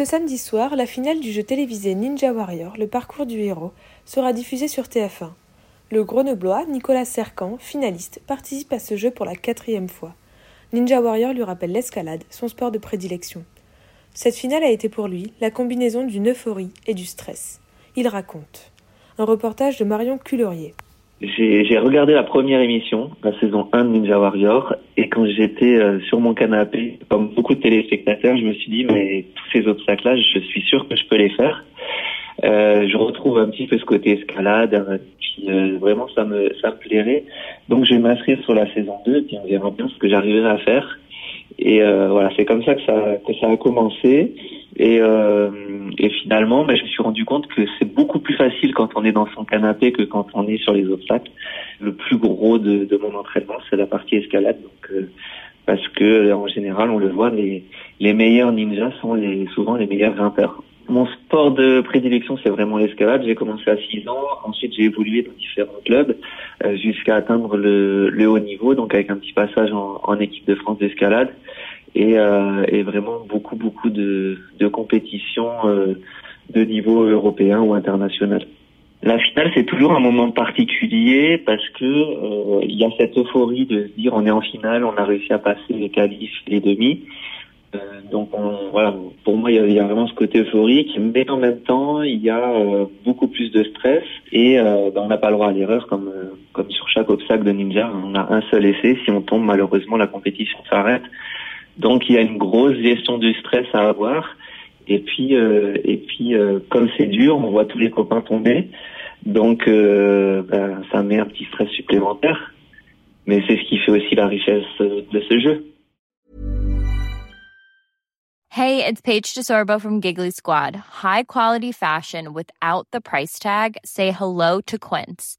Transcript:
Ce samedi soir, la finale du jeu télévisé Ninja Warrior, le parcours du héros, sera diffusée sur TF1. Le grenoblois Nicolas Sercan, finaliste, participe à ce jeu pour la quatrième fois. Ninja Warrior lui rappelle l'escalade, son sport de prédilection. Cette finale a été pour lui la combinaison d'une euphorie et du stress. Il raconte. Un reportage de Marion Cullerier. J'ai regardé la première émission, la saison 1 de Ninja Warrior, et quand j'étais euh, sur mon canapé, comme beaucoup de téléspectateurs, je me suis dit, mais tous ces obstacles-là, je suis sûr que je peux les faire. Euh, je retrouve un petit peu ce côté escalade, euh, puis euh, vraiment ça me ça me plairait. Donc je vais m'inscrire sur la saison 2, puis on verra bien ce que j'arriverai à faire. Et euh, voilà, c'est comme ça que ça que ça a commencé. Et, euh, et finalement, ben, je me suis rendu compte que c'est beaucoup plus facile quand on est dans son canapé que quand on est sur les obstacles. Le plus gros de, de mon entraînement, c'est la partie escalade. Donc, euh, parce que en général, on le voit, les, les meilleurs ninjas sont les, souvent les meilleurs grimpeurs. Mon sport de prédilection, c'est vraiment l'escalade. J'ai commencé à 6 ans. Ensuite, j'ai évolué dans différents clubs euh, jusqu'à atteindre le, le, haut niveau, donc avec un petit passage en, en équipe de France d'escalade et, euh, et, vraiment beaucoup, beaucoup de, de compétitions euh, de niveau européen ou international. La finale, c'est toujours un moment particulier parce que euh, il y a cette euphorie de se dire on est en finale, on a réussi à passer les qualifs, les demi. Euh, donc on, voilà, pour moi, il y, a, vraiment ce côté euphorique, mais en même temps, il y a euh, beaucoup plus de stress et ben, on n'a pas le droit à l'erreur, comme comme sur chaque obstacle de ninja, on a un seul essai. Si on tombe, malheureusement, la compétition s'arrête. Donc il y a une grosse gestion du stress à avoir. Et puis euh, et puis comme c'est dur, on voit tous les copains tomber. Donc ben, ça met un petit stress supplémentaire. Mais c'est ce qui fait aussi la richesse de ce jeu. Hey, it's Paige DeSorbo from Giggly Squad. High quality fashion without the price tag. Say hello to Quince.